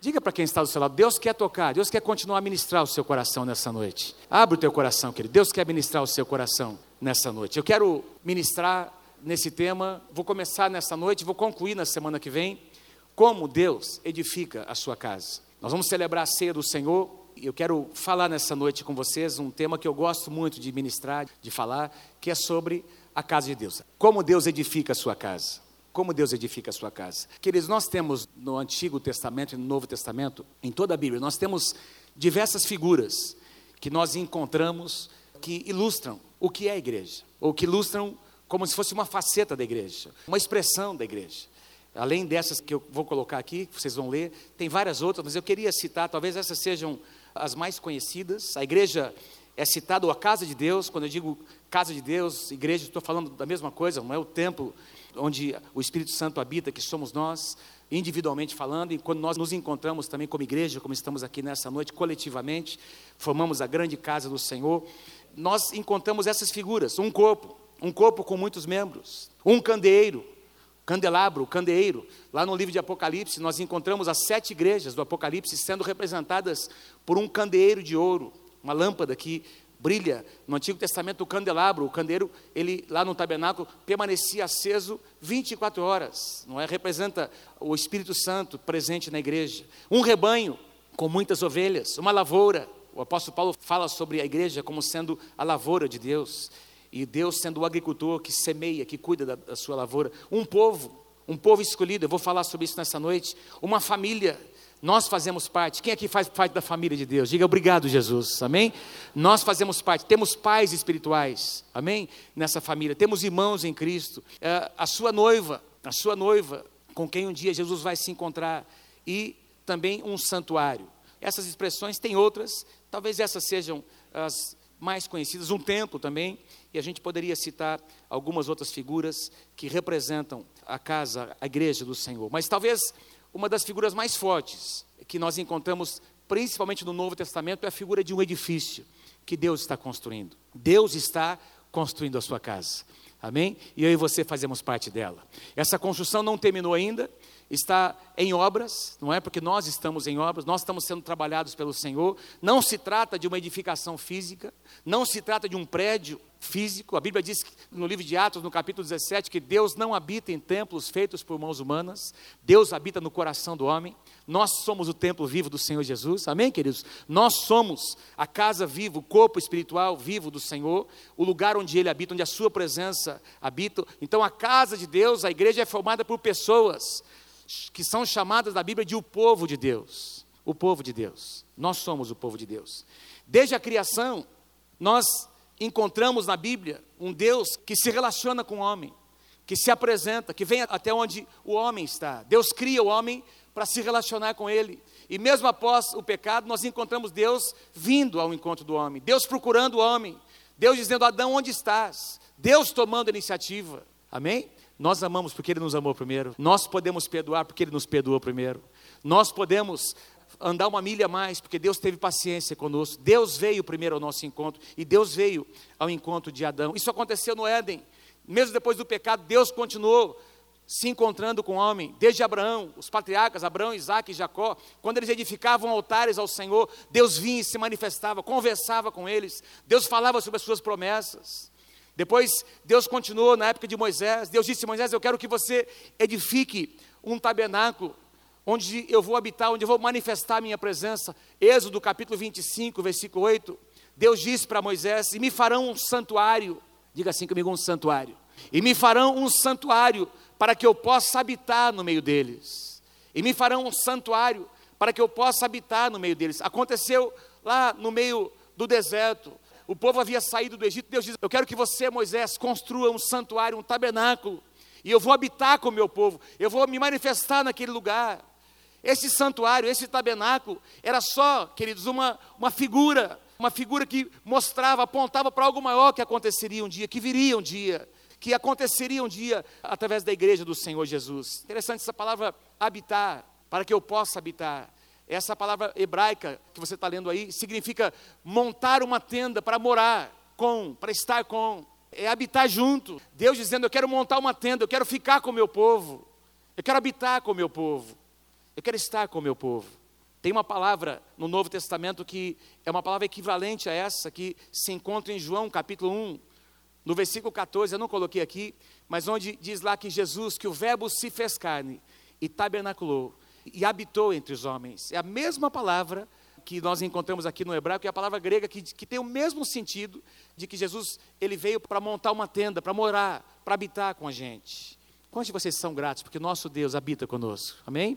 Diga para quem está do seu lado, Deus quer tocar, Deus quer continuar a ministrar o seu coração nessa noite. Abre o teu coração, querido. Deus quer ministrar o seu coração nessa noite. Eu quero ministrar nesse tema, vou começar nessa noite, vou concluir na semana que vem, como Deus edifica a sua casa. Nós vamos celebrar a ceia do Senhor e eu quero falar nessa noite com vocês um tema que eu gosto muito de ministrar, de falar, que é sobre a casa de Deus. Como Deus edifica a sua casa. Como Deus edifica a sua casa. Queridos, nós temos no Antigo Testamento e no Novo Testamento, em toda a Bíblia, nós temos diversas figuras que nós encontramos que ilustram o que é a igreja, ou que ilustram como se fosse uma faceta da igreja, uma expressão da igreja. Além dessas que eu vou colocar aqui, que vocês vão ler, tem várias outras, mas eu queria citar, talvez essas sejam as mais conhecidas. A igreja é citada, ou a casa de Deus, quando eu digo casa de Deus, igreja, estou falando da mesma coisa, não é o templo onde o Espírito Santo habita, que somos nós, individualmente falando, e quando nós nos encontramos também como igreja, como estamos aqui nessa noite, coletivamente, formamos a grande casa do Senhor, nós encontramos essas figuras, um corpo, um corpo com muitos membros, um candeeiro, candelabro, candeeiro. Lá no livro de Apocalipse, nós encontramos as sete igrejas do Apocalipse sendo representadas por um candeeiro de ouro, uma lâmpada que brilha. No Antigo Testamento, o candelabro, o candeeiro, ele lá no tabernáculo permanecia aceso 24 horas. Não é? Representa o Espírito Santo presente na igreja. Um rebanho com muitas ovelhas, uma lavoura. O apóstolo Paulo fala sobre a igreja como sendo a lavoura de Deus e Deus sendo o agricultor que semeia, que cuida da, da, sua lavoura, um povo, um povo escolhido, eu vou falar sobre isso nessa noite, uma família, nós fazemos parte, quem aqui faz parte da família de Deus? Diga obrigado, Jesus, amém? Nós fazemos parte, temos pais espirituais, amém? Nessa família, temos irmãos em Cristo, é, a sua noiva, a sua noiva, com quem um dia Jesus vai se encontrar, e também um santuário. Essas expressões, tem outras, talvez essas sejam as mais conhecidas, um templo também, e a gente poderia citar algumas outras figuras que representam a casa, a igreja do Senhor. Mas talvez uma das figuras mais fortes que nós encontramos, principalmente no Novo Testamento, é a figura de um edifício que Deus está construindo. Deus está construindo a sua casa. Amém? E eu e você fazemos parte dela. Essa construção não terminou ainda, está em obras, não é? Porque nós estamos em obras, nós estamos sendo trabalhados pelo Senhor. Não se trata de uma edificação física, não se trata de um prédio físico. A Bíblia diz no livro de Atos, no capítulo 17, que Deus não habita em templos feitos por mãos humanas, Deus habita no coração do homem. Nós somos o templo vivo do Senhor Jesus, amém, queridos? Nós somos a casa viva, o corpo espiritual vivo do Senhor, o lugar onde Ele habita, onde a Sua presença habita. Então, a casa de Deus, a igreja é formada por pessoas que são chamadas da Bíblia de o povo de Deus. O povo de Deus. Nós somos o povo de Deus. Desde a criação, nós encontramos na Bíblia um Deus que se relaciona com o homem, que se apresenta, que vem até onde o homem está. Deus cria o homem para se relacionar com ele. E mesmo após o pecado, nós encontramos Deus vindo ao encontro do homem, Deus procurando o homem, Deus dizendo: Adão, onde estás? Deus tomando a iniciativa. Amém? Nós amamos porque Ele nos amou primeiro. Nós podemos perdoar porque Ele nos perdoou primeiro. Nós podemos andar uma milha a mais porque Deus teve paciência conosco. Deus veio primeiro ao nosso encontro e Deus veio ao encontro de Adão. Isso aconteceu no Éden. Mesmo depois do pecado, Deus continuou se encontrando com o homem, desde Abraão, os patriarcas, Abraão, Isaac e Jacó, quando eles edificavam altares ao Senhor, Deus vinha e se manifestava, conversava com eles, Deus falava sobre as suas promessas. Depois Deus continuou na época de Moisés. Deus disse: Moisés, eu quero que você edifique um tabernáculo onde eu vou habitar, onde eu vou manifestar a minha presença. Êxodo capítulo 25, versículo 8. Deus disse para Moisés: E me farão um santuário. Diga assim comigo: um santuário. E me farão um santuário para que eu possa habitar no meio deles. E me farão um santuário para que eu possa habitar no meio deles. Aconteceu lá no meio do deserto. O povo havia saído do Egito. Deus diz: Eu quero que você, Moisés, construa um santuário, um tabernáculo. E eu vou habitar com o meu povo. Eu vou me manifestar naquele lugar. Esse santuário, esse tabernáculo, era só, queridos, uma, uma figura. Uma figura que mostrava, apontava para algo maior que aconteceria um dia, que viria um dia que aconteceria um dia através da igreja do Senhor Jesus. Interessante essa palavra habitar, para que eu possa habitar. Essa palavra hebraica que você está lendo aí significa montar uma tenda para morar com, para estar com, é habitar junto. Deus dizendo: Eu quero montar uma tenda, eu quero ficar com o meu povo, eu quero habitar com o meu povo, eu quero estar com o meu povo. Tem uma palavra no Novo Testamento que é uma palavra equivalente a essa, que se encontra em João capítulo 1, no versículo 14, eu não coloquei aqui, mas onde diz lá que Jesus, que o Verbo se fez carne e tabernaculou e habitou entre os homens. É a mesma palavra que nós encontramos aqui no hebraico, é a palavra grega que, que tem o mesmo sentido de que Jesus ele veio para montar uma tenda, para morar, para habitar com a gente. Quantos de vocês são gratos porque nosso Deus habita conosco? Amém?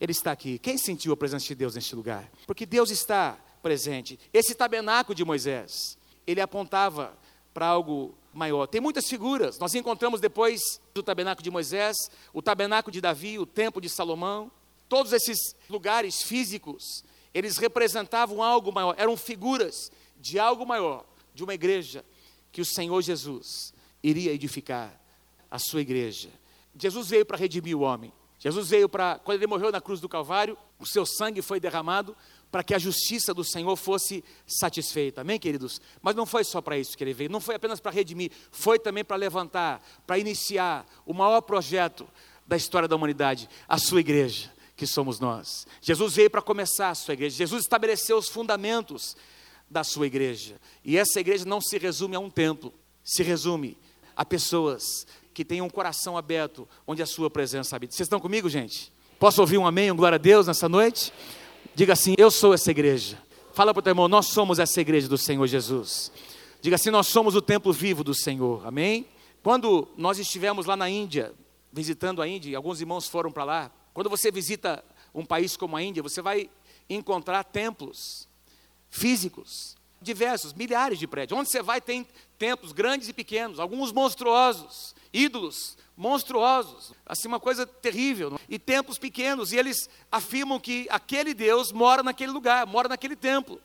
Ele está aqui. Quem sentiu a presença de Deus neste lugar? Porque Deus está presente. Esse tabernáculo de Moisés, ele apontava para algo maior. Tem muitas figuras. Nós encontramos depois do tabernáculo de Moisés, o tabernáculo de Davi, o templo de Salomão. Todos esses lugares físicos eles representavam algo maior, eram figuras de algo maior, de uma igreja que o Senhor Jesus iria edificar a sua igreja. Jesus veio para redimir o homem. Jesus veio para, quando ele morreu na cruz do Calvário, o seu sangue foi derramado para que a justiça do Senhor fosse satisfeita. Amém, queridos? Mas não foi só para isso que ele veio, não foi apenas para redimir, foi também para levantar, para iniciar o maior projeto da história da humanidade, a sua igreja que somos nós. Jesus veio para começar a sua igreja, Jesus estabeleceu os fundamentos da sua igreja. E essa igreja não se resume a um templo, se resume a pessoas que têm um coração aberto, onde a sua presença habita. Vocês estão comigo, gente? Posso ouvir um amém, um glória a Deus nessa noite? Diga assim: Eu sou essa igreja. Fala para o teu irmão: Nós somos essa igreja do Senhor Jesus. Diga assim: Nós somos o templo vivo do Senhor. Amém? Quando nós estivemos lá na Índia, visitando a Índia, alguns irmãos foram para lá, quando você visita um país como a Índia, você vai encontrar templos físicos, diversos, milhares de prédios. Onde você vai tem templos grandes e pequenos, alguns monstruosos, ídolos monstruosos, assim uma coisa terrível, e templos pequenos, e eles afirmam que aquele Deus mora naquele lugar, mora naquele templo,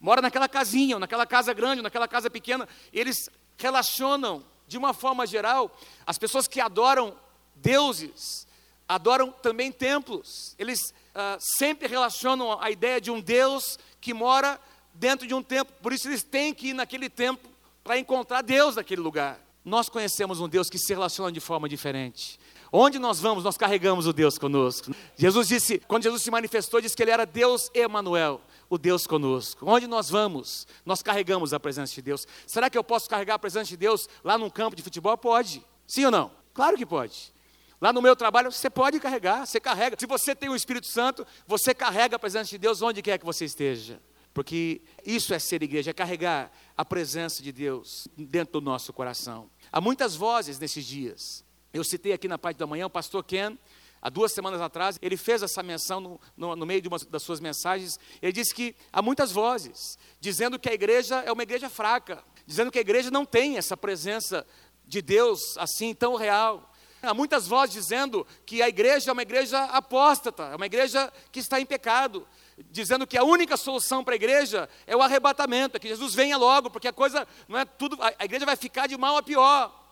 mora naquela casinha, ou naquela casa grande, ou naquela casa pequena. Eles relacionam de uma forma geral as pessoas que adoram deuses adoram também templos. Eles uh, sempre relacionam a ideia de um Deus que mora dentro de um templo. Por isso eles têm que ir naquele templo para encontrar Deus naquele lugar. Nós conhecemos um Deus que se relaciona de forma diferente. Onde nós vamos, nós carregamos o Deus conosco. Jesus disse, quando Jesus se manifestou, disse que ele era Deus Emanuel, o Deus conosco. Onde nós vamos, nós carregamos a presença de Deus. Será que eu posso carregar a presença de Deus lá num campo de futebol? Pode. Sim ou não? Claro que pode. Lá no meu trabalho, você pode carregar, você carrega. Se você tem o Espírito Santo, você carrega a presença de Deus onde quer que você esteja. Porque isso é ser igreja, é carregar a presença de Deus dentro do nosso coração. Há muitas vozes nesses dias. Eu citei aqui na parte da manhã o pastor Ken, há duas semanas atrás, ele fez essa menção no, no, no meio de uma das suas mensagens. Ele disse que há muitas vozes dizendo que a igreja é uma igreja fraca, dizendo que a igreja não tem essa presença de Deus assim tão real. Há muitas vozes dizendo que a igreja é uma igreja apóstata, é uma igreja que está em pecado, dizendo que a única solução para a igreja é o arrebatamento, é que Jesus venha logo, porque a coisa não é tudo, a igreja vai ficar de mal a pior.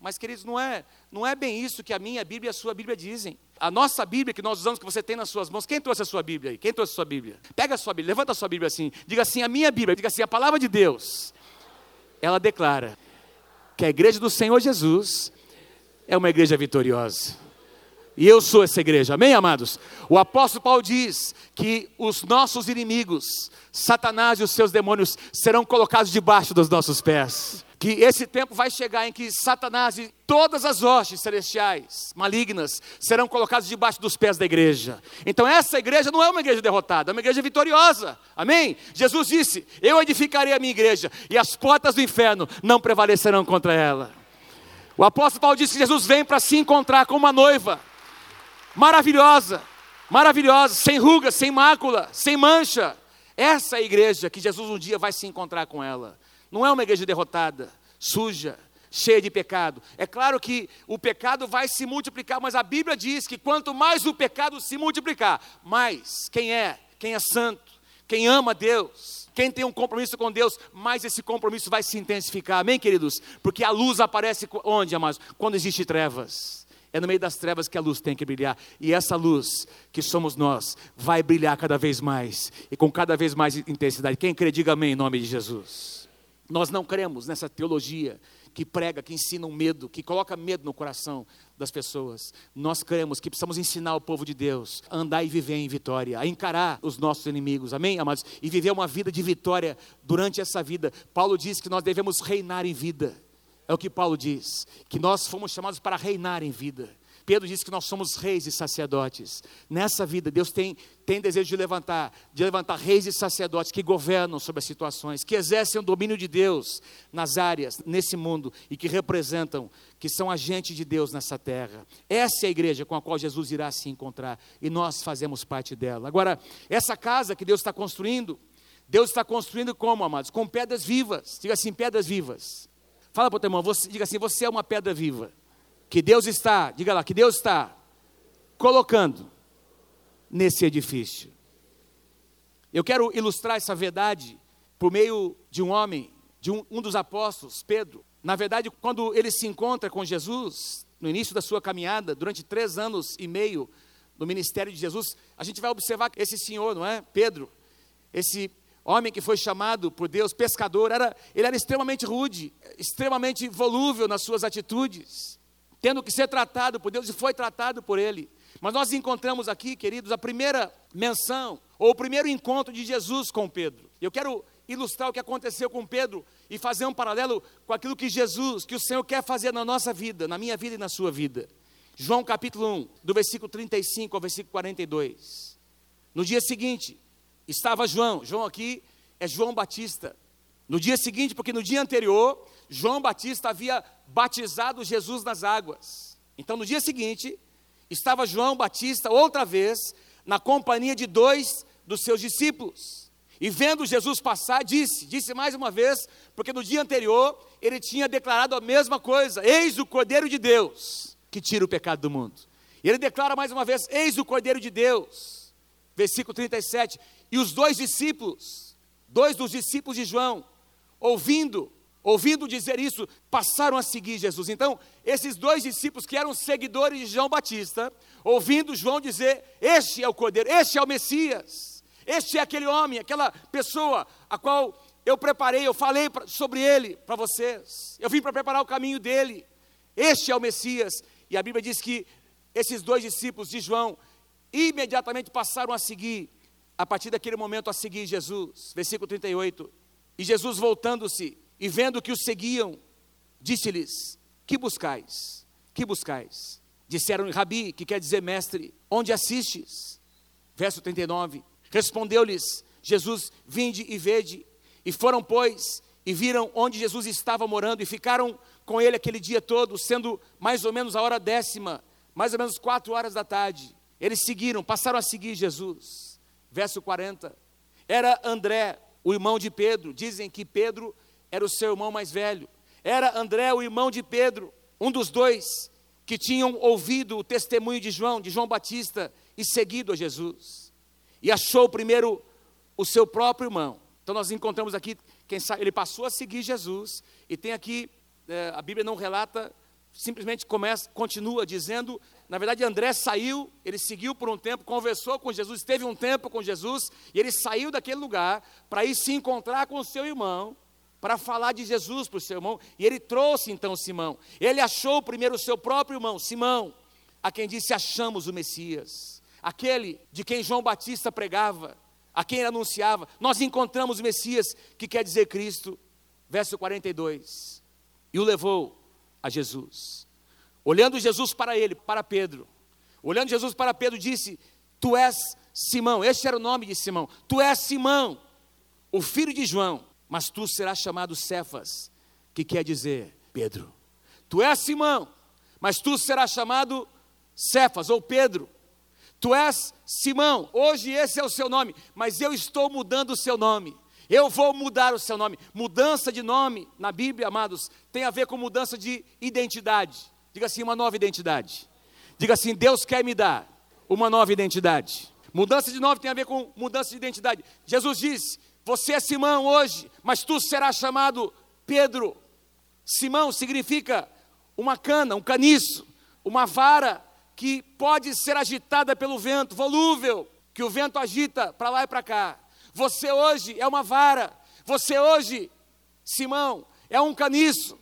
Mas, queridos, não é, não é bem isso que a minha Bíblia e a sua Bíblia dizem. A nossa Bíblia que nós usamos, que você tem nas suas mãos, quem trouxe a sua Bíblia aí? Quem trouxe a sua Bíblia? Pega a sua Bíblia, levanta a sua Bíblia assim, diga assim, a minha Bíblia, diga assim, a palavra de Deus, ela declara que a igreja do Senhor Jesus é uma igreja vitoriosa. E eu sou essa igreja, amém, amados? O apóstolo Paulo diz que os nossos inimigos, Satanás e os seus demônios, serão colocados debaixo dos nossos pés. Que esse tempo vai chegar em que Satanás e todas as hostes celestiais malignas serão colocados debaixo dos pés da igreja. Então, essa igreja não é uma igreja derrotada, é uma igreja vitoriosa. Amém? Jesus disse: Eu edificarei a minha igreja, e as portas do inferno não prevalecerão contra ela. O apóstolo Paulo disse que Jesus vem para se encontrar com uma noiva maravilhosa, maravilhosa, sem rugas, sem mácula, sem mancha. Essa é a igreja que Jesus um dia vai se encontrar com ela. Não é uma igreja derrotada, suja, cheia de pecado. É claro que o pecado vai se multiplicar, mas a Bíblia diz que quanto mais o pecado se multiplicar, mais quem é, quem é santo, quem ama Deus, quem tem um compromisso com Deus, mais esse compromisso vai se intensificar. Amém, queridos? Porque a luz aparece onde, amados? Quando existe trevas. É no meio das trevas que a luz tem que brilhar. E essa luz, que somos nós, vai brilhar cada vez mais e com cada vez mais intensidade. Quem crê, diga amém em nome de Jesus. Nós não cremos nessa teologia que prega, que ensina o medo, que coloca medo no coração das pessoas. Nós cremos que precisamos ensinar o povo de Deus a andar e viver em vitória, a encarar os nossos inimigos, amém, amados? E viver uma vida de vitória durante essa vida. Paulo diz que nós devemos reinar em vida. É o que Paulo diz, que nós fomos chamados para reinar em vida. Pedro diz que nós somos reis e sacerdotes. Nessa vida, Deus tem, tem desejo de levantar, de levantar reis e sacerdotes que governam sobre as situações, que exercem o domínio de Deus nas áreas, nesse mundo, e que representam, que são agentes de Deus nessa terra. Essa é a igreja com a qual Jesus irá se encontrar, e nós fazemos parte dela. Agora, essa casa que Deus está construindo, Deus está construindo como, amados? Com pedras vivas. Diga assim, pedras vivas. Fala para o teu irmão, você, diga assim, você é uma pedra viva que Deus está, diga lá, que Deus está colocando nesse edifício. Eu quero ilustrar essa verdade por meio de um homem, de um, um dos apóstolos, Pedro. Na verdade, quando ele se encontra com Jesus, no início da sua caminhada, durante três anos e meio no ministério de Jesus, a gente vai observar esse senhor, não é? Pedro, esse homem que foi chamado por Deus, pescador, era, ele era extremamente rude, extremamente volúvel nas suas atitudes tendo que ser tratado por Deus e foi tratado por Ele. Mas nós encontramos aqui, queridos, a primeira menção, ou o primeiro encontro de Jesus com Pedro. Eu quero ilustrar o que aconteceu com Pedro e fazer um paralelo com aquilo que Jesus, que o Senhor quer fazer na nossa vida, na minha vida e na sua vida. João capítulo 1, do versículo 35 ao versículo 42. No dia seguinte, estava João, João aqui é João Batista. No dia seguinte, porque no dia anterior, João Batista havia batizado Jesus nas águas. Então, no dia seguinte, estava João Batista outra vez na companhia de dois dos seus discípulos. E vendo Jesus passar, disse, disse mais uma vez, porque no dia anterior ele tinha declarado a mesma coisa: Eis o Cordeiro de Deus que tira o pecado do mundo. E ele declara mais uma vez: Eis o Cordeiro de Deus. Versículo 37. E os dois discípulos, dois dos discípulos de João, ouvindo ouvindo dizer isso, passaram a seguir Jesus. Então, esses dois discípulos que eram seguidores de João Batista, ouvindo João dizer: Este é o Cordeiro, este é o Messias, este é aquele homem, aquela pessoa a qual eu preparei, eu falei sobre ele para vocês, eu vim para preparar o caminho dele, este é o Messias. E a Bíblia diz que esses dois discípulos de João imediatamente passaram a seguir, a partir daquele momento, a seguir Jesus. Versículo 38. E Jesus voltando-se, e vendo que os seguiam, disse-lhes: Que buscais? Que buscais? Disseram Rabi, que quer dizer mestre, onde assistes? Verso 39. Respondeu-lhes Jesus: Vinde e vede. E foram, pois, e viram onde Jesus estava morando, e ficaram com ele aquele dia todo, sendo mais ou menos a hora décima, mais ou menos quatro horas da tarde. Eles seguiram, passaram a seguir Jesus. Verso 40. Era André, o irmão de Pedro. Dizem que Pedro era o seu irmão mais velho. Era André, o irmão de Pedro, um dos dois que tinham ouvido o testemunho de João, de João Batista, e seguido a Jesus. E achou primeiro o seu próprio irmão. Então nós encontramos aqui, quem sabe, ele passou a seguir Jesus, e tem aqui, é, a Bíblia não relata, simplesmente começa, continua dizendo, na verdade André saiu, ele seguiu por um tempo, conversou com Jesus, esteve um tempo com Jesus, e ele saiu daquele lugar para ir se encontrar com o seu irmão, para falar de Jesus para o seu irmão, e ele trouxe então Simão. Ele achou primeiro o seu próprio irmão, Simão, a quem disse: Achamos o Messias, aquele de quem João Batista pregava, a quem ele anunciava. Nós encontramos o Messias, que quer dizer Cristo. Verso 42. E o levou a Jesus. Olhando Jesus para ele, para Pedro, olhando Jesus para Pedro, disse: Tu és Simão, este era o nome de Simão, tu és Simão, o filho de João mas tu serás chamado Cefas, que quer dizer Pedro. Tu és Simão, mas tu serás chamado Cefas ou Pedro. Tu és Simão, hoje esse é o seu nome, mas eu estou mudando o seu nome. Eu vou mudar o seu nome. Mudança de nome na Bíblia, amados, tem a ver com mudança de identidade. Diga assim, uma nova identidade. Diga assim, Deus quer me dar uma nova identidade. Mudança de nome tem a ver com mudança de identidade. Jesus disse: você é Simão hoje, mas tu serás chamado Pedro. Simão significa uma cana, um caniço, uma vara que pode ser agitada pelo vento, volúvel, que o vento agita para lá e para cá. Você hoje é uma vara, você hoje, Simão, é um caniço.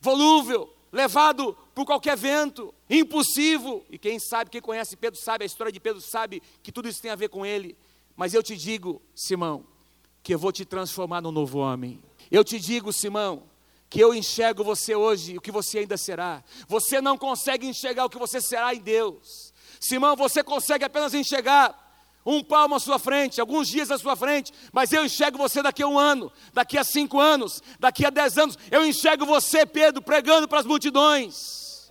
volúvel, levado por qualquer vento, impulsivo. E quem sabe, quem conhece Pedro sabe, a história de Pedro sabe que tudo isso tem a ver com ele. Mas eu te digo, Simão, que eu vou te transformar num novo homem. Eu te digo, Simão, que eu enxergo você hoje, o que você ainda será. Você não consegue enxergar o que você será em Deus. Simão, você consegue apenas enxergar um palmo à sua frente, alguns dias à sua frente, mas eu enxergo você daqui a um ano, daqui a cinco anos, daqui a dez anos. Eu enxergo você, Pedro, pregando para as multidões.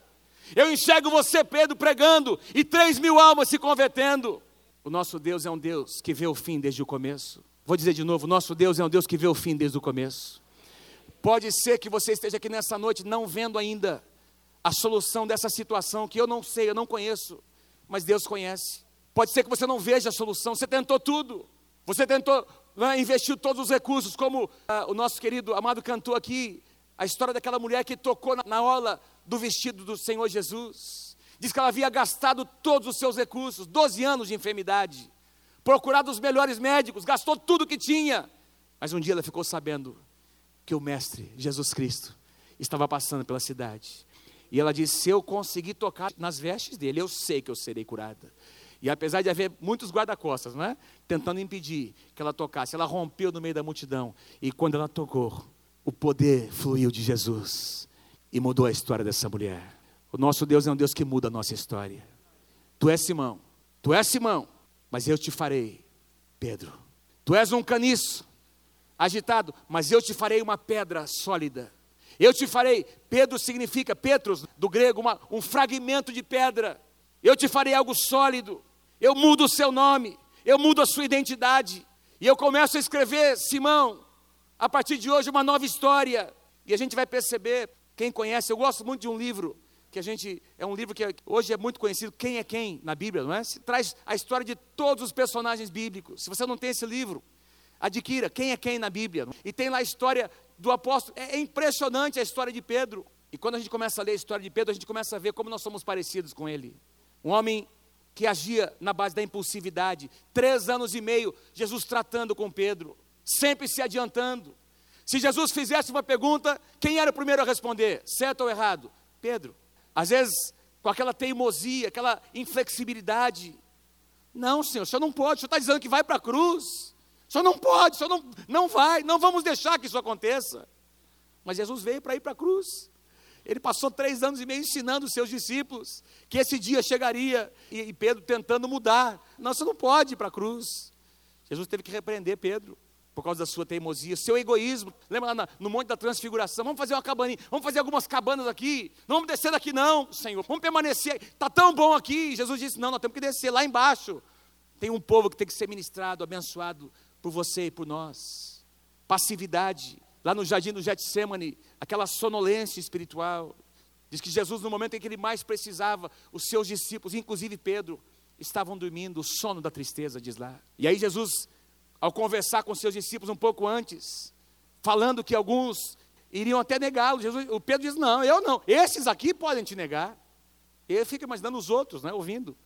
Eu enxergo você, Pedro, pregando e três mil almas se convertendo. O nosso Deus é um Deus que vê o fim desde o começo. Vou dizer de novo: nosso Deus é um Deus que vê o fim desde o começo. Pode ser que você esteja aqui nessa noite não vendo ainda a solução dessa situação que eu não sei, eu não conheço, mas Deus conhece. Pode ser que você não veja a solução, você tentou tudo, você tentou, né, investiu todos os recursos, como ah, o nosso querido amado cantou aqui, a história daquela mulher que tocou na, na ola do vestido do Senhor Jesus. Diz que ela havia gastado todos os seus recursos, 12 anos de enfermidade, procurado os melhores médicos, gastou tudo que tinha. Mas um dia ela ficou sabendo que o Mestre, Jesus Cristo, estava passando pela cidade. E ela disse: Se eu conseguir tocar nas vestes dele, eu sei que eu serei curada. E apesar de haver muitos guarda-costas, não é? Tentando impedir que ela tocasse, ela rompeu no meio da multidão. E quando ela tocou, o poder fluiu de Jesus e mudou a história dessa mulher. O nosso Deus é um Deus que muda a nossa história. Tu és Simão, tu és Simão, mas eu te farei, Pedro. Tu és um caniço, agitado, mas eu te farei uma pedra sólida. Eu te farei, Pedro significa, Petros, do grego, uma, um fragmento de pedra. Eu te farei algo sólido. Eu mudo o seu nome, eu mudo a sua identidade. E eu começo a escrever, Simão, a partir de hoje, uma nova história. E a gente vai perceber, quem conhece, eu gosto muito de um livro que a gente é um livro que hoje é muito conhecido, Quem é Quem na Bíblia, não é? Se traz a história de todos os personagens bíblicos. Se você não tem esse livro, adquira Quem é Quem na Bíblia. E tem lá a história do apóstolo. É, é impressionante a história de Pedro. E quando a gente começa a ler a história de Pedro, a gente começa a ver como nós somos parecidos com ele. Um homem que agia na base da impulsividade. Três anos e meio, Jesus tratando com Pedro, sempre se adiantando. Se Jesus fizesse uma pergunta, quem era o primeiro a responder? Certo ou errado? Pedro. Às vezes, com aquela teimosia, aquela inflexibilidade. Não, Senhor, o Senhor não pode, o Senhor está dizendo que vai para a cruz. O Senhor não pode, o Senhor não, não vai, não vamos deixar que isso aconteça. Mas Jesus veio para ir para a cruz. Ele passou três anos e meio ensinando os seus discípulos que esse dia chegaria e, Pedro tentando mudar. Não, você não pode ir para a cruz. Jesus teve que repreender Pedro por causa da sua teimosia, seu egoísmo. Lembra lá no Monte da Transfiguração? Vamos fazer uma cabaninha, vamos fazer algumas cabanas aqui. Não vamos descer daqui, não, Senhor. Vamos permanecer. Está tão bom aqui. Jesus disse: Não, nós temos que descer lá embaixo. Tem um povo que tem que ser ministrado, abençoado por você e por nós. Passividade. Lá no jardim do Getsemane, aquela sonolência espiritual. Diz que Jesus, no momento em que ele mais precisava, os seus discípulos, inclusive Pedro, estavam dormindo, o sono da tristeza, diz lá. E aí Jesus ao conversar com seus discípulos um pouco antes, falando que alguns iriam até negá-lo. O Pedro diz: Não, eu não. Esses aqui podem te negar. Ele fica imaginando os outros, né, ouvindo.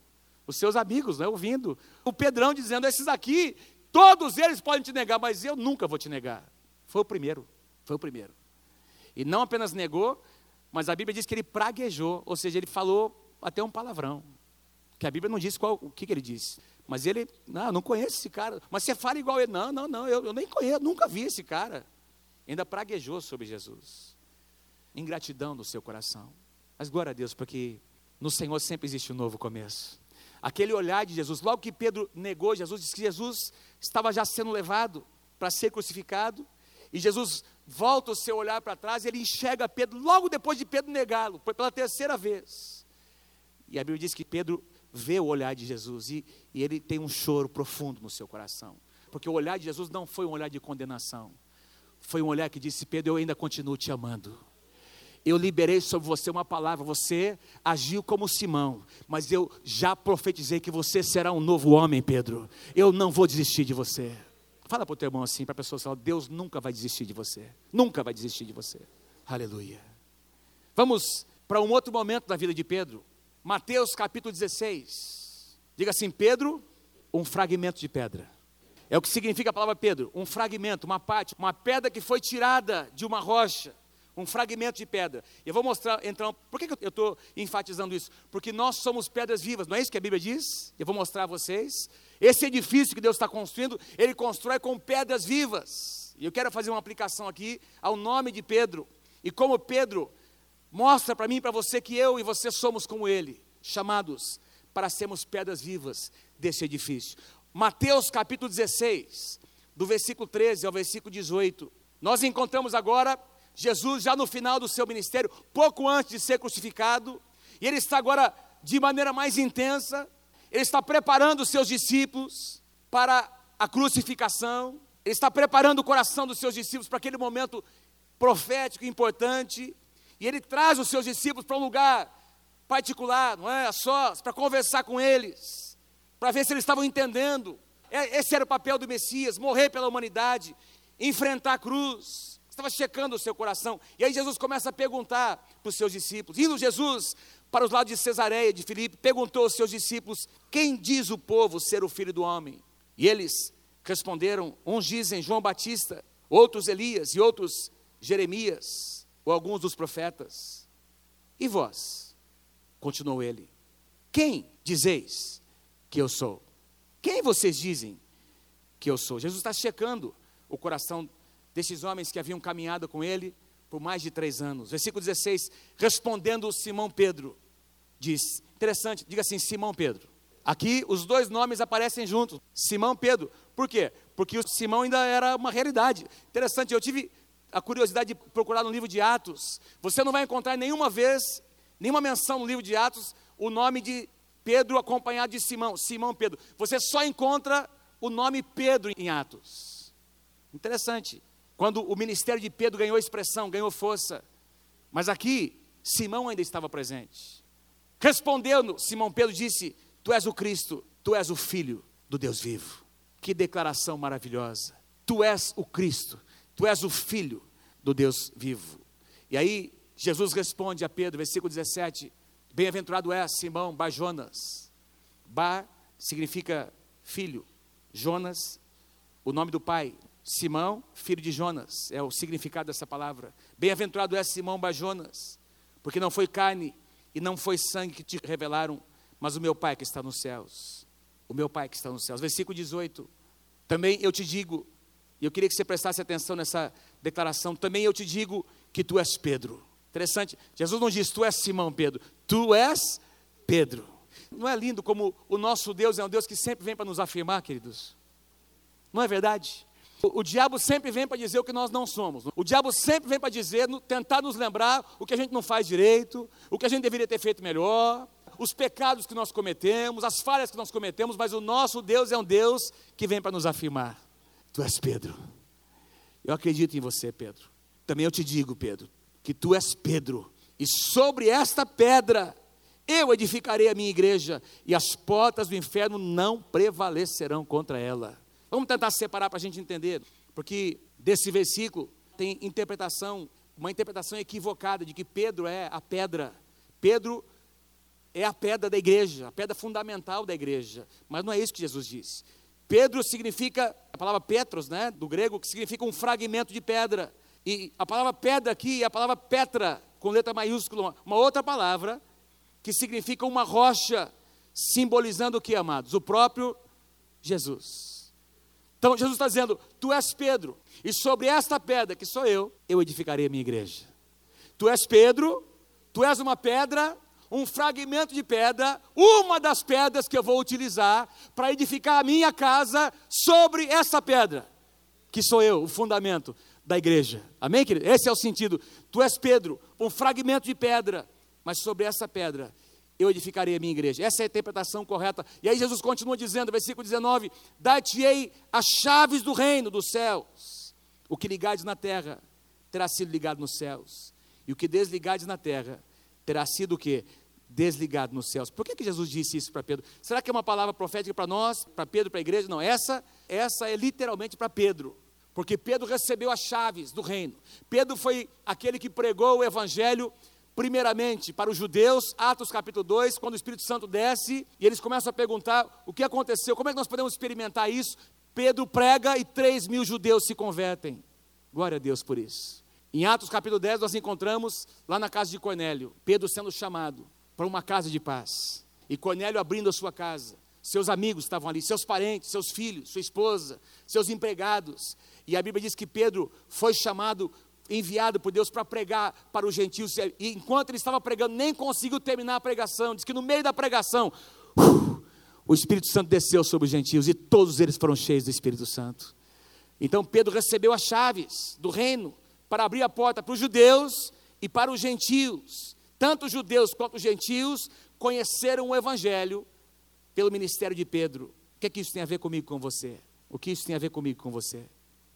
Os seus amigos, né, ouvindo. O Pedrão dizendo: Esses aqui, todos eles podem te negar, mas eu nunca vou te negar. Foi o primeiro. Foi o primeiro. E não apenas negou, mas a Bíblia diz que ele praguejou, ou seja, ele falou até um palavrão. Que a Bíblia não diz qual, o que, que ele disse. Mas ele, não, não conheço esse cara. Mas você fala igual ele. Não, não, não, eu, eu nem conheço, nunca vi esse cara. Ainda praguejou sobre Jesus. Ingratidão no seu coração. Mas glória a Deus, porque no Senhor sempre existe um novo começo. Aquele olhar de Jesus, logo que Pedro negou Jesus, disse que Jesus estava já sendo levado para ser crucificado, e Jesus volta o seu olhar para trás, e ele enxerga Pedro, logo depois de Pedro negá-lo, foi pela terceira vez. E a Bíblia diz que Pedro vê o olhar de Jesus e, e ele tem um choro profundo no seu coração. Porque o olhar de Jesus não foi um olhar de condenação, foi um olhar que disse: Pedro, eu ainda continuo te amando. Eu liberei sobre você uma palavra, você agiu como Simão, mas eu já profetizei que você será um novo homem, Pedro. Eu não vou desistir de você. Fala para o teu irmão assim, para a pessoa falar: Deus nunca vai desistir de você. Nunca vai desistir de você. Aleluia. Vamos para um outro momento da vida de Pedro. Mateus capítulo 16. Diga assim: Pedro, um fragmento de pedra. É o que significa a palavra Pedro, um fragmento, uma parte, uma pedra que foi tirada de uma rocha, um fragmento de pedra. Eu vou mostrar, então, por que eu estou enfatizando isso? Porque nós somos pedras vivas, não é isso que a Bíblia diz? Eu vou mostrar a vocês. Esse edifício que Deus está construindo, ele constrói com pedras vivas. E eu quero fazer uma aplicação aqui ao nome de Pedro. E como Pedro mostra para mim e para você que eu e você somos como ele, chamados para sermos pedras vivas desse edifício. Mateus capítulo 16, do versículo 13 ao versículo 18. Nós encontramos agora Jesus já no final do seu ministério, pouco antes de ser crucificado, e ele está agora de maneira mais intensa, ele está preparando os seus discípulos para a crucificação, ele está preparando o coração dos seus discípulos para aquele momento profético importante, e ele traz os seus discípulos para um lugar particular, não é? A sós, para conversar com eles, para ver se eles estavam entendendo. É, esse era o papel do Messias, morrer pela humanidade, enfrentar a cruz, estava checando o seu coração. E aí Jesus começa a perguntar para os seus discípulos. Indo Jesus para os lados de Cesareia, de Filipe, perguntou aos seus discípulos: Quem diz o povo ser o filho do homem? E eles responderam: Uns dizem João Batista, outros Elias e outros Jeremias, ou alguns dos profetas. E vós? Continuou ele: Quem dizeis que eu sou? Quem vocês dizem que eu sou? Jesus está checando o coração desses homens que haviam caminhado com ele por mais de três anos. Versículo 16: Respondendo Simão Pedro, diz: Interessante, diga assim: Simão Pedro. Aqui os dois nomes aparecem juntos, Simão Pedro. Por quê? Porque o Simão ainda era uma realidade. Interessante, eu tive a curiosidade de procurar no livro de Atos. Você não vai encontrar nenhuma vez, nenhuma menção no livro de Atos, o nome de Pedro acompanhado de Simão, Simão Pedro. Você só encontra o nome Pedro em Atos. Interessante quando o ministério de Pedro ganhou expressão, ganhou força. Mas aqui, Simão ainda estava presente. Respondendo, Simão Pedro disse: Tu és o Cristo, tu és o Filho do Deus vivo. Que declaração maravilhosa. Tu és o Cristo, tu és o Filho do Deus vivo. E aí, Jesus responde a Pedro, versículo 17: Bem-aventurado é Simão, Bar Jonas. Bar significa filho, Jonas, o nome do pai, Simão, filho de Jonas, é o significado dessa palavra. Bem-aventurado é Simão Bajonas, porque não foi carne e não foi sangue que te revelaram, mas o meu Pai que está nos céus. O meu Pai que está nos céus. Versículo 18. Também eu te digo, e eu queria que você prestasse atenção nessa declaração, também eu te digo que tu és Pedro. Interessante, Jesus não diz tu és Simão Pedro, tu és Pedro. Não é lindo como o nosso Deus é um Deus que sempre vem para nos afirmar, queridos? Não é verdade? O, diabo sempre vem para dizer o que nós não somos. O diabo sempre vem para dizer, tentar nos lembrar o que a gente não faz direito, o que a gente deveria ter feito melhor, os pecados que nós cometemos, as falhas que nós cometemos, mas o nosso Deus é um Deus que vem para nos afirmar. Tu és Pedro. Eu acredito em você, Pedro. Também eu te digo, Pedro, que tu és Pedro, e sobre esta pedra eu edificarei a minha igreja, e as portas do inferno não prevalecerão contra ela. Vamos tentar separar para a gente entender, porque desse versículo tem interpretação, uma interpretação equivocada de que Pedro é a pedra. Pedro é a pedra da igreja, a pedra fundamental da igreja. Mas não é isso que Jesus disse. Pedro significa, a palavra Petros, né, do grego, que significa um fragmento de pedra. E a palavra pedra aqui é a palavra Petra, com letra maiúscula, uma outra palavra que significa uma rocha, simbolizando o que, amados? O próprio Jesus. Então Jesus está dizendo: Tu és Pedro, e sobre esta pedra, que sou eu, eu edificarei a minha igreja. Tu és Pedro, tu és uma pedra, um fragmento de pedra, uma das pedras que eu vou utilizar para edificar a minha casa sobre essa pedra, que sou eu, o fundamento da igreja. Amém, querido? Esse é o sentido. Tu és Pedro, um fragmento de pedra, mas sobre essa pedra eu edificarei a minha igreja. Essa é a interpretação correta. E aí Jesus continua dizendo, versículo 19: Dar-te-ei as chaves do reino dos céus. O que ligares na terra terá sido ligado nos céus. E o que desligares na terra terá sido o quê? Desligado nos céus. Por que, que Jesus disse isso para Pedro? Será que é uma palavra profética para nós, para Pedro, para a igreja? Não, essa, essa é literalmente para Pedro. Porque Pedro recebeu as chaves do reino. Pedro foi aquele que pregou o evangelho primeiramente para os judeus, Atos capítulo 2, quando o Espírito Santo desce e eles começam a perguntar o que aconteceu, como é que nós podemos experimentar isso? Pedro prega e 3 mil judeus se convertem. Glória a Deus por isso. Em Atos capítulo 10, nós encontramos lá na casa de Cornélio, Pedro sendo chamado para uma casa de paz. E Cornélio abrindo a sua casa. Seus amigos estavam ali, seus parentes, seus filhos, sua esposa, seus empregados. E a Bíblia diz que Pedro foi chamado, enviado por Deus para pregar para os gentios. E enquanto ele estava pregando, nem conseguiu terminar a pregação. Diz que no meio da pregação, uh, o Espírito Santo desceu sobre os gentios e todos eles foram cheios do Espírito Santo. Então Pedro recebeu as chaves do reino para abrir a porta para os judeus e para os gentios. Tanto os judeus quanto os gentios conheceram o Evangelho pelo ministério de Pedro. O que é que isso tem a ver comigo com você? O que isso tem a ver comigo com você?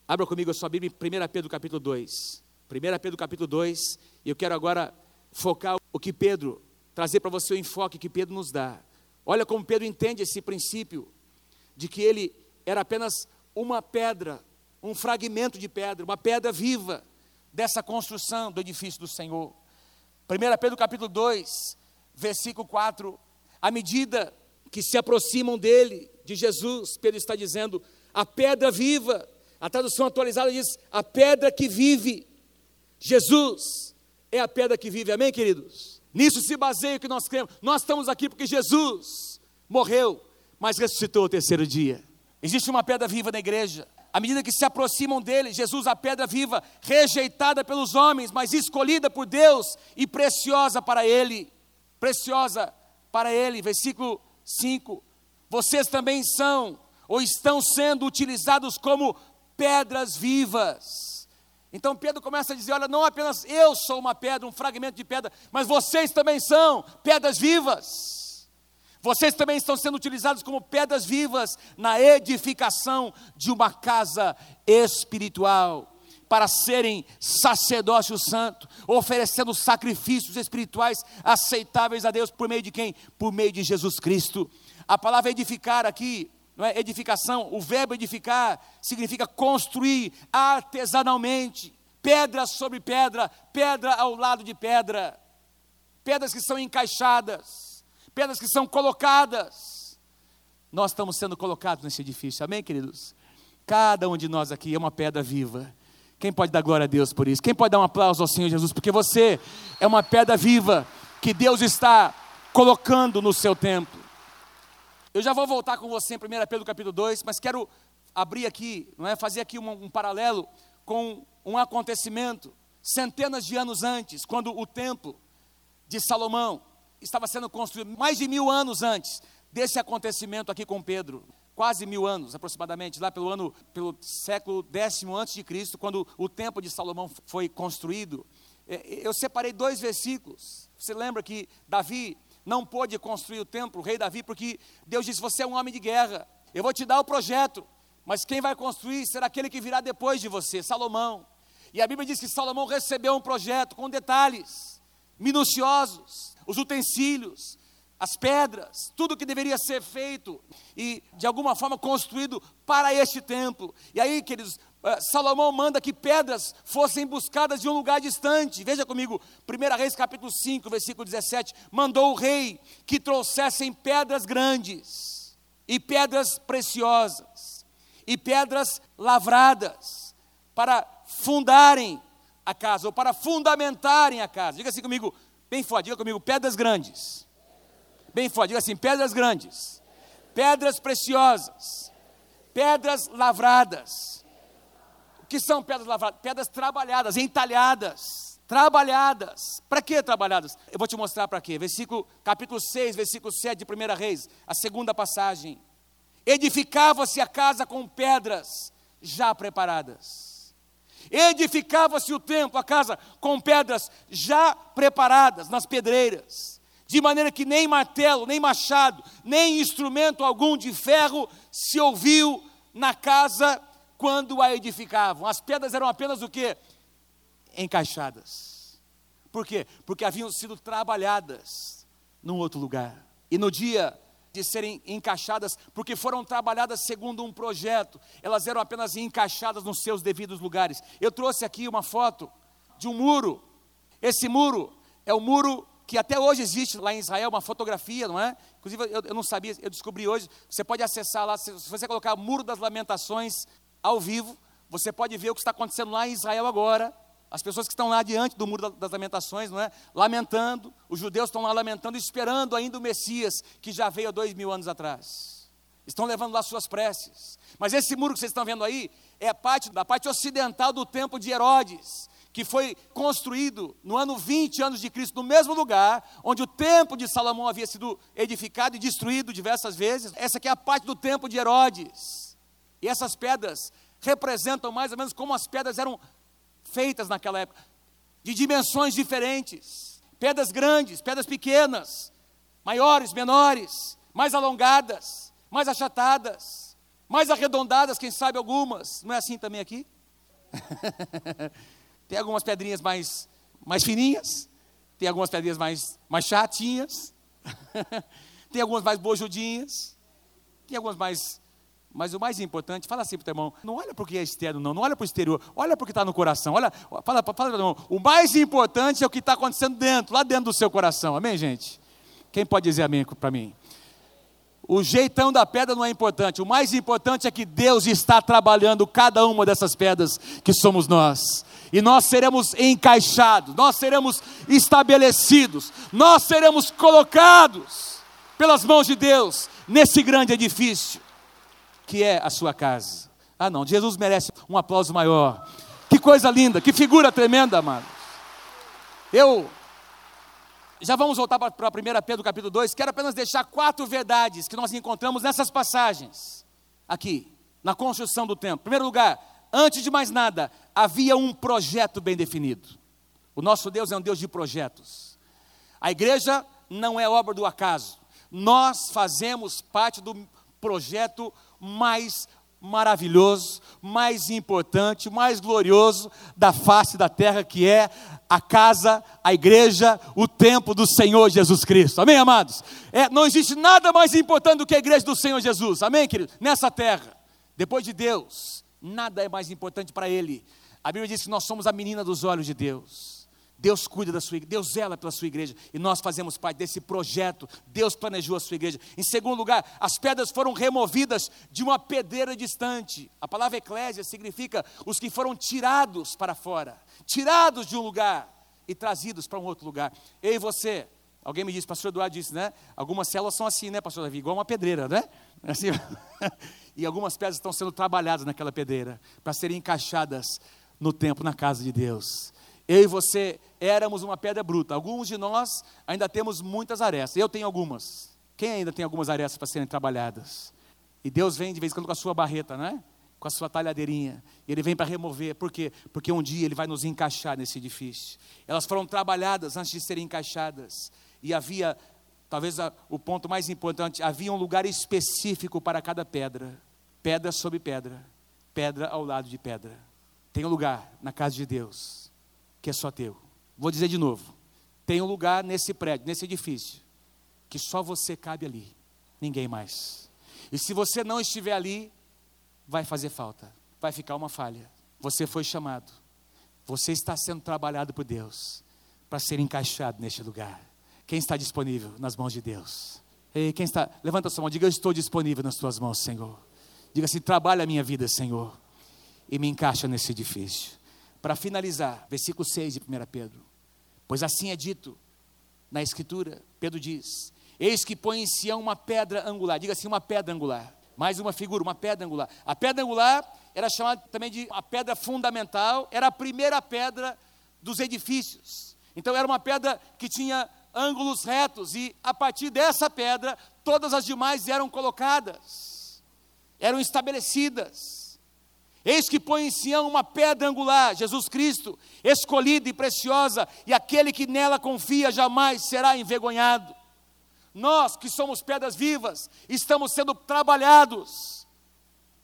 Abra comigo a sua Bíblia em 1 Pedro capítulo 2. 1 Pedro capítulo 2, e eu quero agora focar o que Pedro, trazer para você o enfoque que Pedro nos dá. Olha como Pedro entende esse princípio de que ele era apenas uma pedra, um fragmento de pedra, uma pedra viva, dessa construção do edifício do Senhor. 1 Pedro capítulo 2, versículo 4, à medida que se aproximam dele, de Jesus, Pedro está dizendo, a pedra viva, a tradução atualizada diz, a pedra que vive, Jesus é a pedra que vive, amém queridos? Nisso se baseia o que nós cremos, nós estamos aqui porque Jesus morreu, mas ressuscitou o terceiro dia, existe uma pedra viva na igreja, à medida que se aproximam dele, Jesus, a pedra viva, rejeitada pelos homens, mas escolhida por Deus e preciosa para ele. Preciosa para ele. Versículo 5. Vocês também são ou estão sendo utilizados como pedras vivas. Então Pedro começa a dizer: olha, não apenas eu sou uma pedra, um fragmento de pedra, mas vocês também são pedras vivas. Vocês também estão sendo utilizados como pedras vivas na edificação de uma casa espiritual, para serem sacerdócio santo, oferecendo sacrifícios espirituais aceitáveis a Deus por meio de quem? Por meio de Jesus Cristo. A palavra edificar aqui, é edificação, o verbo edificar significa construir artesanalmente, pedra sobre pedra, pedra ao lado de pedra, pedras que são encaixadas pedras que são colocadas. Nós estamos sendo colocados nesse edifício, amém, queridos? Cada um de nós aqui é uma pedra viva. Quem pode dar glória a Deus por isso? Quem pode dar um aplauso ao Senhor Jesus? Porque você é uma pedra viva que Deus está colocando no seu templo. Eu já vou voltar com você em 1 Pedro capítulo 2, mas quero abrir aqui, não é, fazer aqui um, um paralelo com um acontecimento centenas de anos antes, quando o templo de Salomão estava sendo construído mais de mil anos antes desse acontecimento aqui com Pedro. Quase mil anos, aproximadamente, lá pelo ano, pelo século décimo antes de Cristo, quando o templo de Salomão foi construído. É, eu separei dois versículos. Você lembra que Davi não pôde construir o templo, o rei Davi, porque Deus disse: Você é um homem de guerra, eu vou te dar o projeto, mas quem vai construir será aquele que virá depois de você, Salomão. E a Bíblia diz que Salomão recebeu um projeto com detalhes minuciosos, os utensílios, as pedras, tudo que deveria ser feito e de alguma forma construído para este templo. E aí, queridos, Salomão manda que pedras fossem buscadas de um lugar distante. Veja comigo, 1 Reis capítulo 5, versículo 17, mandou o rei que trouxessem pedras grandes e pedras preciosas e pedras lavradas para fundarem a casa ou para fundamentarem a casa. Diga assim comigo, Bem forte, diga comigo, pedras grandes. Bem forte, diga assim, pedras grandes. Pedras preciosas. Pedras lavradas. Que são pedras lavradas? Pedras trabalhadas, entalhadas. Trabalhadas. Para que trabalhadas? Eu vou te mostrar para quê. Versículo, capítulo 6, versículo 7 de 1 Reis, a segunda passagem. Edificava-se a casa com pedras já preparadas Edificava-se o templo, a casa, com pedras já preparadas nas pedreiras, de maneira que nem martelo, nem machado, nem instrumento algum de ferro se ouviu na casa quando a edificavam. As pedras eram apenas o que? Encaixadas. Por quê? Porque haviam sido trabalhadas num outro lugar. E no dia de serem encaixadas, porque foram trabalhadas segundo um projeto, elas eram apenas encaixadas nos seus devidos lugares. Eu trouxe aqui uma foto de um muro. Esse muro é o muro que até hoje existe lá em Israel, uma fotografia, não é? Inclusive, eu, eu não sabia, eu descobri hoje. Você pode acessar lá, se, se você colocar Muro das Lamentações ao vivo, você pode ver o que está acontecendo lá em Israel agora. as pessoas que estão lá diante do muro das lamentações, não é? Lamentando, os judeus estão lá lamentando, esperando ainda o Messias que já veio há dois mil anos atrás. Estão levando lá suas preces. Mas esse muro que vocês estão vendo aí é parte da parte ocidental do templo de Herodes, que foi construído no ano 20 anos de Cristo, no mesmo lugar onde o templo de Salomão havia sido edificado e destruído diversas vezes. Essa aqui é a parte do templo de Herodes. E essas pedras representam mais ou menos como as pedras eram feitas naquela época, de dimensões diferentes, pedras grandes, pedras pequenas, maiores, menores, mais alongadas, mais achatadas, mais arredondadas, quem sabe algumas. Não é assim também aqui? tem algumas pedrinhas mais, mais fininhas, tem algumas pedrinhas mais, mais chatinhas, tem algumas mais bojudinhas, tem algumas mais mas o mais importante, fala assim para o teu irmão, não olha para o que é externo, não, não olha para o exterior, olha para o que está no coração. Olha, fala, fala para o teu irmão, o mais importante é o que está acontecendo dentro, lá dentro do seu coração. Amém, gente? Quem pode dizer amém para mim? O jeitão da pedra não é importante, o mais importante é que Deus está trabalhando cada uma dessas pedras que somos nós. E nós seremos encaixados, nós seremos estabelecidos, nós seremos colocados pelas mãos de Deus nesse grande edifício que é a sua casa. Ah, não, Jesus merece um aplauso maior. Que coisa linda, que figura tremenda, amado. Eu já vamos voltar para a primeira Pedro capítulo 2, quero apenas deixar quatro verdades que nós encontramos nessas passagens aqui, na construção do templo. Em primeiro lugar, antes de mais nada, havia um projeto bem definido. O nosso Deus é um Deus de projetos. A igreja não é obra do acaso. Nós fazemos parte do projeto mais maravilhoso, mais importante, mais glorioso da face da terra, que é a casa, a igreja, o templo do Senhor Jesus Cristo. Amém, amados? É, não existe nada mais importante do que a igreja do Senhor Jesus. Amém, querido? Nessa terra, depois de Deus, nada é mais importante para Ele. A Bíblia diz que nós somos a menina dos olhos de Deus. Deus cuida da sua igreja, Deus zela pela sua igreja, e nós fazemos parte desse projeto. Deus planejou a sua igreja. Em segundo lugar, as pedras foram removidas de uma pedreira distante. A palavra eclésia significa os que foram tirados para fora, tirados de um lugar e trazidos para um outro lugar. Eu e você, alguém me disse, pastor Eduardo disse, né? Algumas células são assim, né, pastor Davi? Igual uma pedreira, né? Assim, e algumas pedras estão sendo trabalhadas naquela pedreira para serem encaixadas no templo, na casa de Deus. Eu e você éramos uma pedra bruta. Alguns de nós ainda temos muitas arestas. Eu tenho algumas. Quem ainda tem algumas arestas para serem trabalhadas? E Deus vem de vez em quando com a sua barreta, né? Com a sua talhadeirinha. Ele vem para remover. Por quê? Porque um dia Ele vai nos encaixar nesse edifício. Elas foram trabalhadas antes de serem encaixadas. E havia, talvez a, o ponto mais importante, havia um lugar específico para cada pedra. Pedra sobre pedra. Pedra ao lado de pedra. Tem um lugar na casa de Deus que é só teu. Vou dizer de novo: tem um lugar nesse prédio, nesse edifício, que só você cabe ali, ninguém mais. E se você não estiver ali, vai fazer falta, vai ficar uma falha. Você foi chamado, você está sendo trabalhado por Deus para ser encaixado neste lugar. Quem está disponível nas mãos de Deus? Ei, quem está? Levanta sua mão, diga: Eu estou disponível nas tuas mãos, Senhor. Diga assim: Trabalha a minha vida, Senhor, e me encaixa nesse edifício. Para finalizar, versículo 6 de 1 Pedro. Pois assim é dito na Escritura, Pedro diz: Eis que põe em Sião uma pedra angular, diga assim, uma pedra angular. Mais uma figura, uma pedra angular. A pedra angular era chamada também de uma pedra fundamental, era a primeira pedra dos edifícios. Então era uma pedra que tinha ângulos retos, e a partir dessa pedra, todas as demais eram colocadas, eram estabelecidas. Eis que põe em Sião uma pedra angular, Jesus Cristo, escolhida e preciosa, e aquele que nela confia jamais será envergonhado. Nós que somos pedras vivas, estamos sendo trabalhados.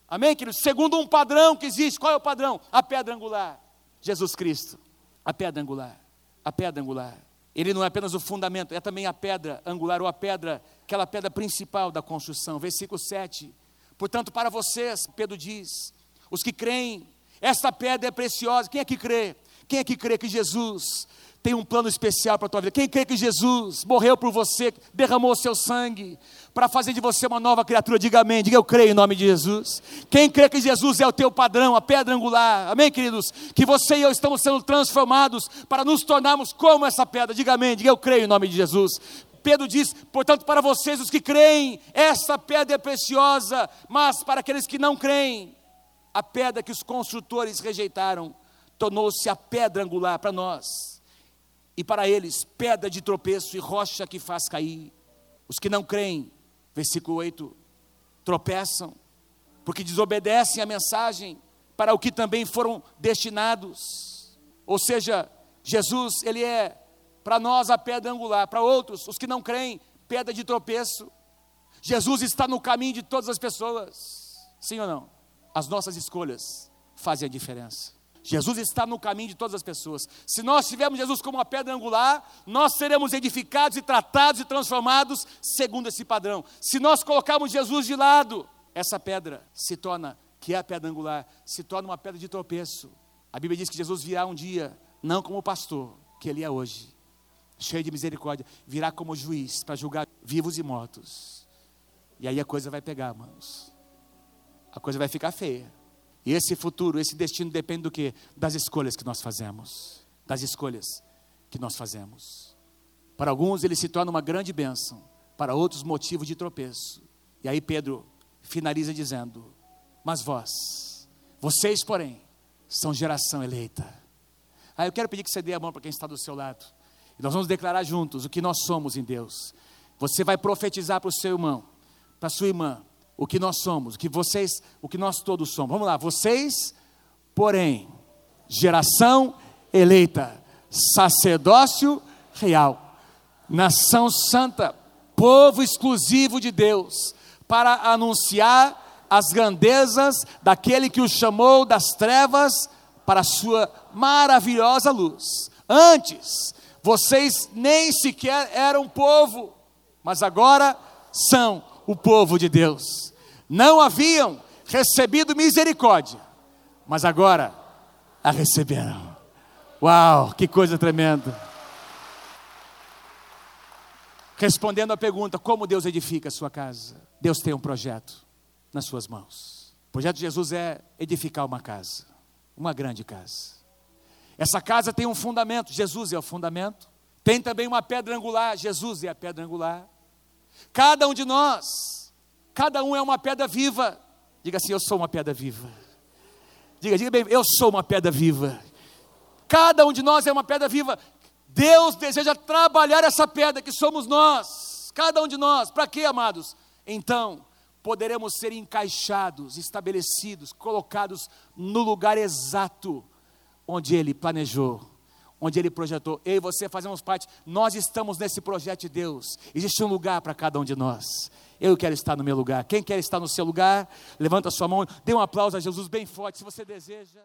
Amém, queridos? Segundo um padrão que existe, qual é o padrão? A pedra angular, Jesus Cristo. A pedra angular, a pedra angular. Ele não é apenas o fundamento, é também a pedra angular, ou a pedra, aquela pedra principal da construção. Versículo 7. Portanto, para vocês, Pedro diz, os que creem, esta pedra é preciosa. Quem é que crê? Quem é que crê que Jesus tem um plano especial para a tua vida. Quem crê que Jesus morreu por você, derramou seu sangue para fazer de você uma nova criatura, diga amém. Diga eu creio em nome de Jesus. Quem crê que Jesus é o teu padrão, a pedra angular, amém, queridos? Que você e eu estamos sendo transformados para nos tornarmos como essa pedra, diga amém. Diga eu creio em nome de Jesus. Pedro diz: portanto, para vocês, os que creem, essa pedra é preciosa, mas para aqueles que não creem, a pedra que os construtores rejeitaram tornou-se a pedra angular para nós e para eles pedra de tropeço e rocha que faz cair. Os que não creem, versículo 8, tropeçam, porque desobedecem a mensagem para o que também foram destinados. Ou seja, Jesus, ele é para nós a pedra angular, para outros, os que não creem, pedra de tropeço. Jesus está no caminho de todas as pessoas. Sim ou não? As nossas escolhas fazem a diferença. Jesus está no caminho de todas as pessoas. Se nós tivermos Jesus como uma pedra angular, nós seremos edificados e tratados e transformados segundo esse padrão. Se nós colocarmos Jesus de lado, essa pedra se torna, que é a pedra angular, se torna uma pedra de tropeço. A Bíblia diz que Jesus virá um dia, não como pastor, que ele é hoje, cheio de misericórdia, virá como juiz para julgar vivos e mortos. E aí a coisa vai pegar, irmãos. A coisa vai ficar feia. E esse futuro, esse destino depende do que? Das escolhas que nós fazemos. Das escolhas que nós fazemos. Para alguns ele se torna uma grande bênção, para outros motivo de tropeço. E aí Pedro finaliza dizendo: Mas vós, vocês, porém, são geração eleita. Ah, eu quero pedir que você dê a mão para quem está do seu lado. E nós vamos declarar juntos o que nós somos em Deus. Você vai profetizar para o seu irmão, para a sua irmã, o que nós somos, o que vocês, o que nós todos somos. Vamos lá, vocês, porém, geração eleita, sacerdócio real, nação santa, povo exclusivo de Deus, para anunciar as grandezas daquele que o chamou das trevas para a sua maravilhosa luz. Antes, vocês nem sequer eram povo, mas agora são o povo de Deus. Não haviam recebido misericórdia, mas agora a receberam. Uau, que coisa tremenda. Respondendo à pergunta, como Deus edifica a sua casa? Deus tem um projeto nas suas mãos. O projeto de Jesus é edificar uma casa, uma grande casa. Essa casa tem um fundamento, Jesus é o fundamento. Tem também uma pedra angular, Jesus é a pedra angular. Cada um de nós, cada um é uma pedra viva. Diga assim: Eu sou uma pedra viva. Diga, diga bem, eu sou uma pedra viva. Cada um de nós é uma pedra viva. Deus deseja trabalhar essa pedra que somos nós, cada um de nós. Para quê, amados? Então, poderemos ser encaixados, estabelecidos, colocados no lugar exato onde Ele planejou onde Ele projetou. Eu e você fazemos parte, nós estamos nesse projeto de Deus. Existe um lugar para cada um de nós. Eu quero estar no meu lugar. Quem quer estar no seu lugar, levanta sua mão, dê um aplauso a Jesus bem forte, se você deseja.